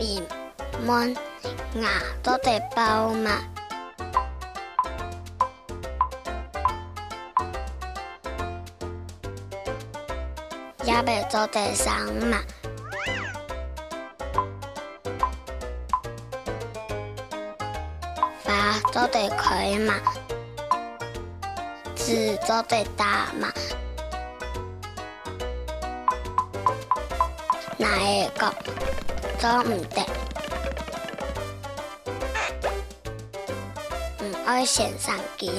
脸、门、牙都得包嘛，也白都得上嘛，花都得开嘛，齿都得大嘛，哪一个？做唔得。唔爱成三件。